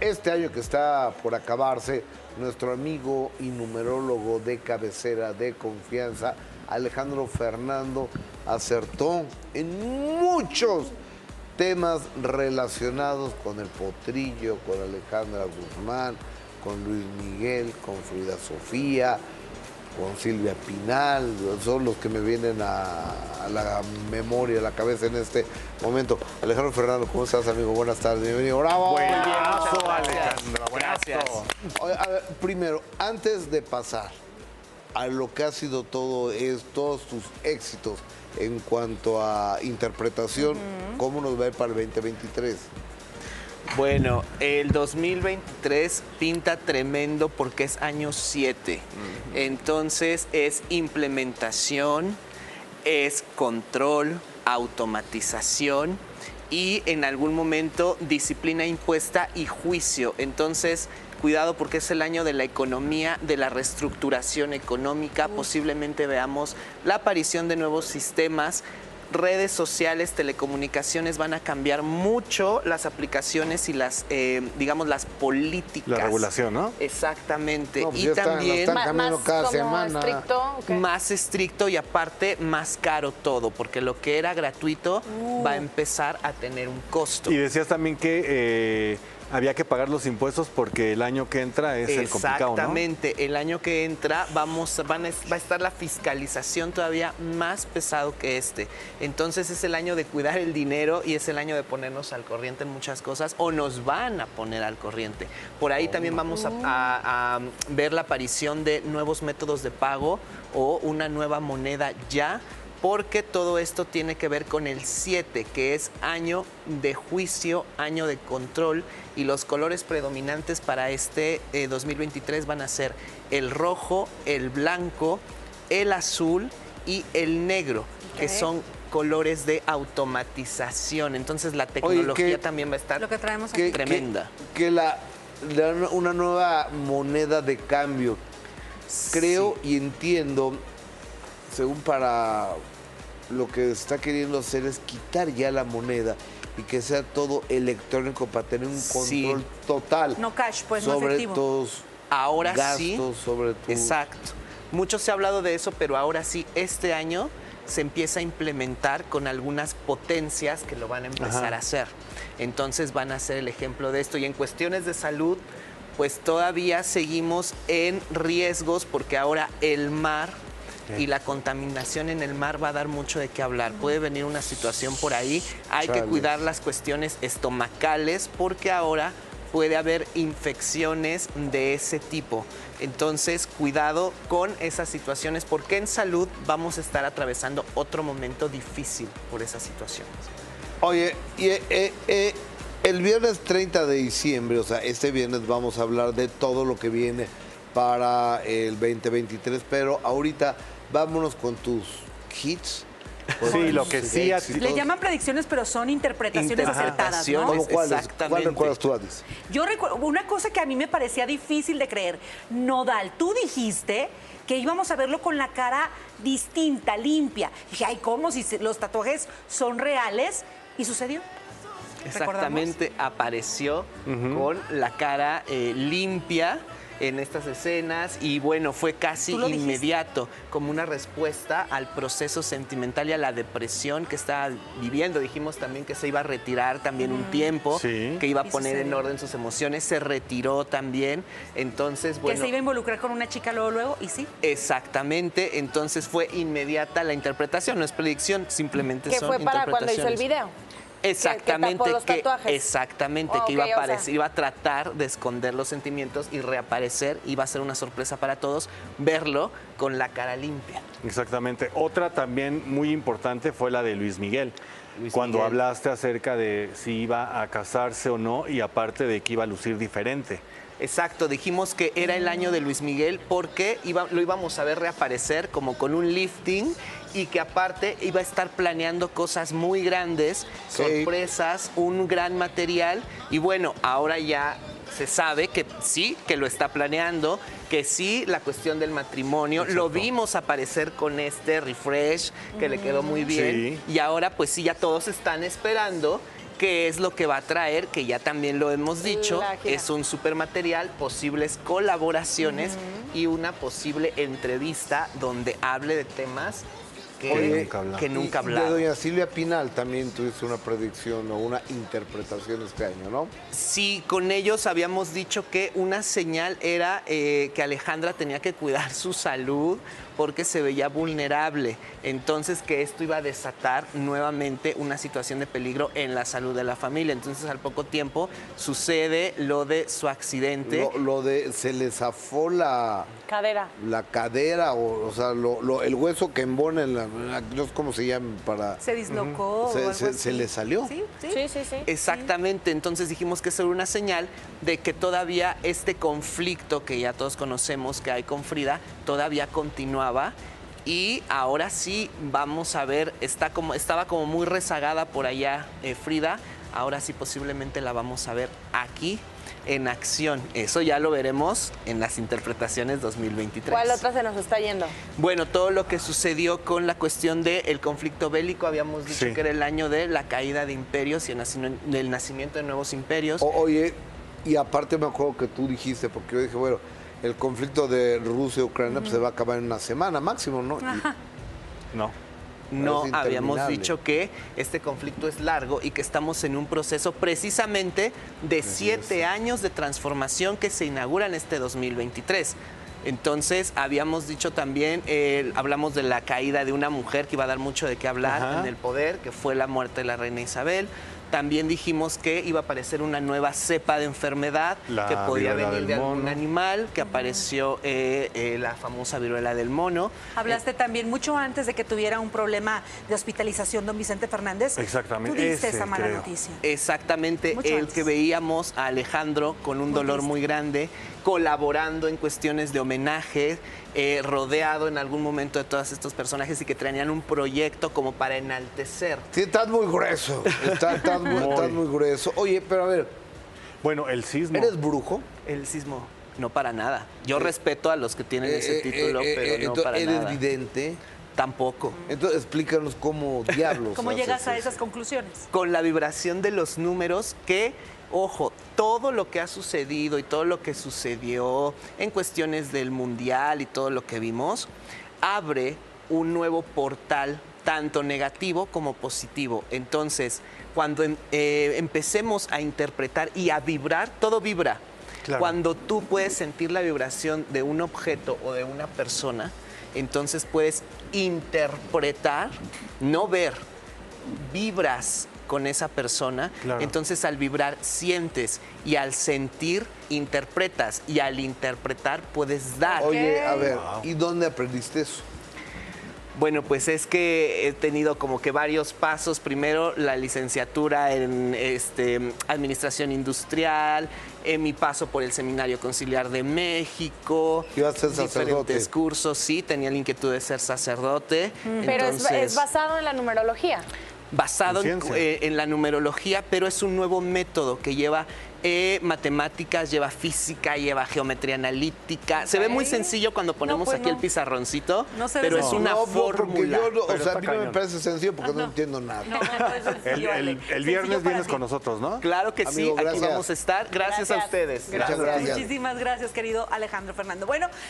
Este año que está por acabarse, nuestro amigo y numerólogo de cabecera de confianza, Alejandro Fernando, acertó en muchos temas relacionados con el potrillo, con Alejandra Guzmán, con Luis Miguel, con Frida Sofía, con Silvia Pinal, son los que me vienen a, a, la memoria, a la cabeza en este momento. Alejandro Fernando, ¿cómo estás, amigo? Buenas tardes, bienvenido. ¡Bravo! Buenazo, Alejandro, Gracias. Oye, a ver, primero, antes de pasar a lo que ha sido todo es, todos tus éxitos en cuanto a interpretación, ¿cómo nos va a ir para el 2023? Bueno, el 2023 pinta tremendo porque es año 7. Entonces es implementación, es control, automatización y en algún momento disciplina impuesta y juicio. Entonces, cuidado porque es el año de la economía, de la reestructuración económica. Posiblemente veamos la aparición de nuevos sistemas redes sociales, telecomunicaciones van a cambiar mucho las aplicaciones y las, eh, digamos, las políticas. La regulación, ¿no? Exactamente. No, pues y están- también están más cada como semana. estricto. más estricto y aparte más caro todo, porque lo que era gratuito va a empezar a tener un costo. Y decías también que eh, había que pagar los impuestos porque el año que entra es el complicado, ¿no? Exactamente, el año que entra vamos, van va a estar la fiscalización todavía más pesado que este. Entonces es el año de cuidar el dinero y es el año de ponernos al corriente en muchas cosas o nos van a poner al corriente. Por ahí también vamos a ver la aparición de nuevos métodos de pago o una nueva moneda ya porque todo esto tiene que ver con el 7, que es año de juicio, año de control, y los colores predominantes para este eh, 2023 van a ser el rojo, el blanco, el azul y el negro, que son colores de automatización. Entonces la tecnología ¿qué- también va a estar Lo que traemos Que- aquí. tremenda. Que, que la, la- una nueva moneda de cambio. Creo y entiendo, según para lo que está queriendo hacer es quitar ya la moneda y que sea todo electrónico para tener un Sí. control total No cash, pues, no sobre efectivo. tus Ahora gastos, sí. sobre tu Exacto. Mucho se ha hablado de eso, pero ahora sí, este año se empieza a implementar con algunas potencias que lo van a empezar Ajá. a hacer. Entonces van a ser el ejemplo de esto. Y en cuestiones de salud, pues todavía seguimos en riesgos porque ahora el mar y la contaminación en el mar va a dar mucho de qué hablar. Puede venir una situación por ahí. Hay que cuidar las cuestiones estomacales porque ahora puede haber infecciones de ese tipo. Entonces, cuidado con esas situaciones porque en salud vamos a estar atravesando otro momento difícil por esas situaciones. Oye, y, eh, eh, eh, el viernes 30 de diciembre, o sea, este viernes vamos a hablar de todo lo que viene para el 2023, pero ahorita vámonos con tus hits. con Sí, lo tus que sí a ti- éxitos. Le llaman predicciones, pero son interpretaciones acertadas, ¿no? ¿Cómo? ¿Cuál Exactamente. recuerdas tú, Adis? Yo recuerdo una cosa que a mí me parecía difícil de creer. Nodal, tú dijiste que íbamos a verlo con la cara distinta, limpia. Dije, ay, ¿cómo? Si los tatuajes son reales. ¿Y sucedió? Exactamente, apareció con la cara eh, limpia en estas escenas y bueno, fue casi dijiste. inmediato como una respuesta al proceso sentimental y a la depresión que estaba viviendo. Dijimos también que se iba a retirar también un tiempo, Sí. que iba a poner en orden sus emociones, se retiró también. Entonces, Que bueno, se iba a involucrar con una chica luego, luego, y sí. exactamente, entonces fue inmediata la interpretación, no es predicción, simplemente que son fue para cuando hizo el video. Exactamente, tapó los que, exactamente, Oh, que iba a ok, o sea. aparecer, iba a tratar de esconder los sentimientos y reaparecer, iba a ser una sorpresa para todos verlo con la cara limpia. Exactamente. Otra también muy importante fue la de Luis Miguel. Luis cuando Miguel. hablaste acerca de si iba a casarse o no y aparte de que iba a lucir diferente. Exacto, dijimos que era el año de Luis Miguel porque iba- lo íbamos a ver reaparecer como con un lifting y que aparte iba a estar planeando cosas muy grandes, Sí. sorpresas, un gran material y bueno, ahora ya se sabe que sí, que lo está planeando, que sí, la cuestión del matrimonio, lo vimos aparecer con este refresh que le quedó muy bien Sí. y ahora pues sí, ya todos están esperando ¿Qué es lo que va a traer? Que ya también lo hemos dicho, es un supermaterial, posibles colaboraciones y una posible entrevista donde hable de temas que, nunca hablaba. De doña Silvia Pinal también tuviste una predicción o una interpretación este año, ¿no? Sí, con ellos habíamos dicho que una señal era eh, que Alejandra tenía que cuidar su salud porque se veía vulnerable. Entonces que esto iba a desatar nuevamente una situación de peligro en la salud de la familia. Entonces al poco tiempo sucede lo de su accidente. Lo, de se le zafó la cadera. La cadera, o, o sea, el hueso que embona en la, no sé cómo se llama para. Se dislocó. se, le salió. ¿Sí? ¿Sí? sí, sí, Exactamente. Entonces dijimos que eso era una señal de que todavía este conflicto que ya todos conocemos que hay con Frida todavía continuaba y ahora sí vamos a ver, está como, estaba como muy rezagada por allá eh, Frida, ahora sí posiblemente la vamos a ver aquí en acción. Eso ya lo veremos en las interpretaciones 2023. ¿Cuál otra se nos está yendo? Bueno, todo lo que sucedió con la cuestión del conflicto bélico, habíamos dicho que era el año de la caída de imperios y el nacimiento de nuevos imperios. oye, y aparte me acuerdo que tú dijiste, porque yo dije, bueno, el conflicto de Rusia y Ucrania pues, se va a acabar en una semana máximo, ¿no? No. No, habíamos dicho que este conflicto es largo y que estamos en un proceso precisamente de siete años de transformación que se inaugura en este 2023. Entonces, habíamos dicho también, eh, hablamos de la caída de una mujer que iba a dar mucho de qué hablar en el poder, que fue la muerte de la reina Isabel. También dijimos que iba a aparecer una nueva cepa de enfermedad que podía venir de algún animal, que apareció eh, eh, la famosa viruela del mono. Hablaste también mucho antes de que tuviera un problema de hospitalización don Vicente Fernández. Exactamente. Tú diste esa mala noticia. Exactamente, el que veíamos a Alejandro con un dolor muy grande, colaborando en cuestiones de homenaje, eh, rodeado en algún momento de todos estos personajes y que traían un proyecto como para enaltecer. Sí, estás muy grueso, estás, muy, grueso. Oye, pero a ver. Bueno, el sismo. ¿Eres brujo? El sismo, no para nada. Yo eh, respeto a los que tienen eh, ese título, pero no para nada. ¿Eres vidente? Tampoco. Entonces explícanos cómo diablos. ¿Cómo llegas a esas conclusiones? Con la vibración de los números que ojo, todo lo que ha sucedido y todo lo que sucedió en cuestiones del mundial y todo lo que vimos, abre un nuevo portal tanto negativo como positivo. Entonces, cuando em, eh, empecemos a interpretar y a vibrar, todo vibra. Cuando tú puedes sentir la vibración de un objeto o de una persona, entonces puedes interpretar, no ver, vibras con esa persona, entonces al vibrar sientes y al sentir interpretas y al interpretar puedes dar. Oye, a ver, ¿y dónde aprendiste eso? Bueno, pues es que he tenido como que varios pasos. Primero la licenciatura en este, administración industrial, en mi paso por el Seminario Conciliar de México. ¿Ibas a ser sacerdote? Diferentes cursos, sí, tenía la inquietud de ser sacerdote. Pero es basado en la numerología basado eh, en, la numerología, pero es un nuevo método que lleva eh, matemáticas, lleva física, lleva geometría analítica. Se ve muy sencillo cuando ponemos pues aquí el pizarroncito, pero es una fórmula. o sea, a mí no me parece sencillo porque no, entiendo nada. el, viernes vienes con nosotros, ¿no? Claro que sí, aquí vamos a estar. Gracias, a ustedes. Muchas gracias. Muchísimas gracias, querido Alejandro Fernando. Bueno,